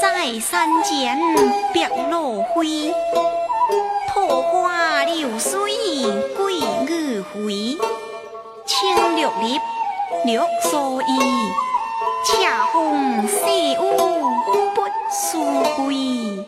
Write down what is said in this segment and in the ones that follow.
在山前白鹭飞，桃花流水鳜鱼肥。青箬笠绿蓑衣，恰风细雨不须归。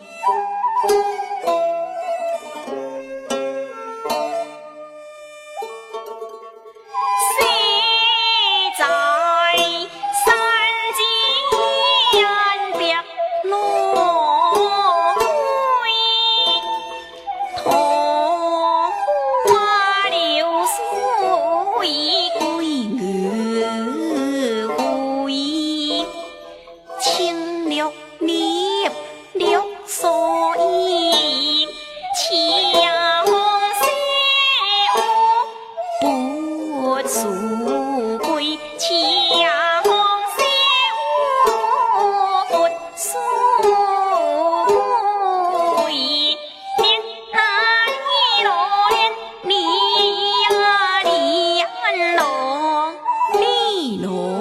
know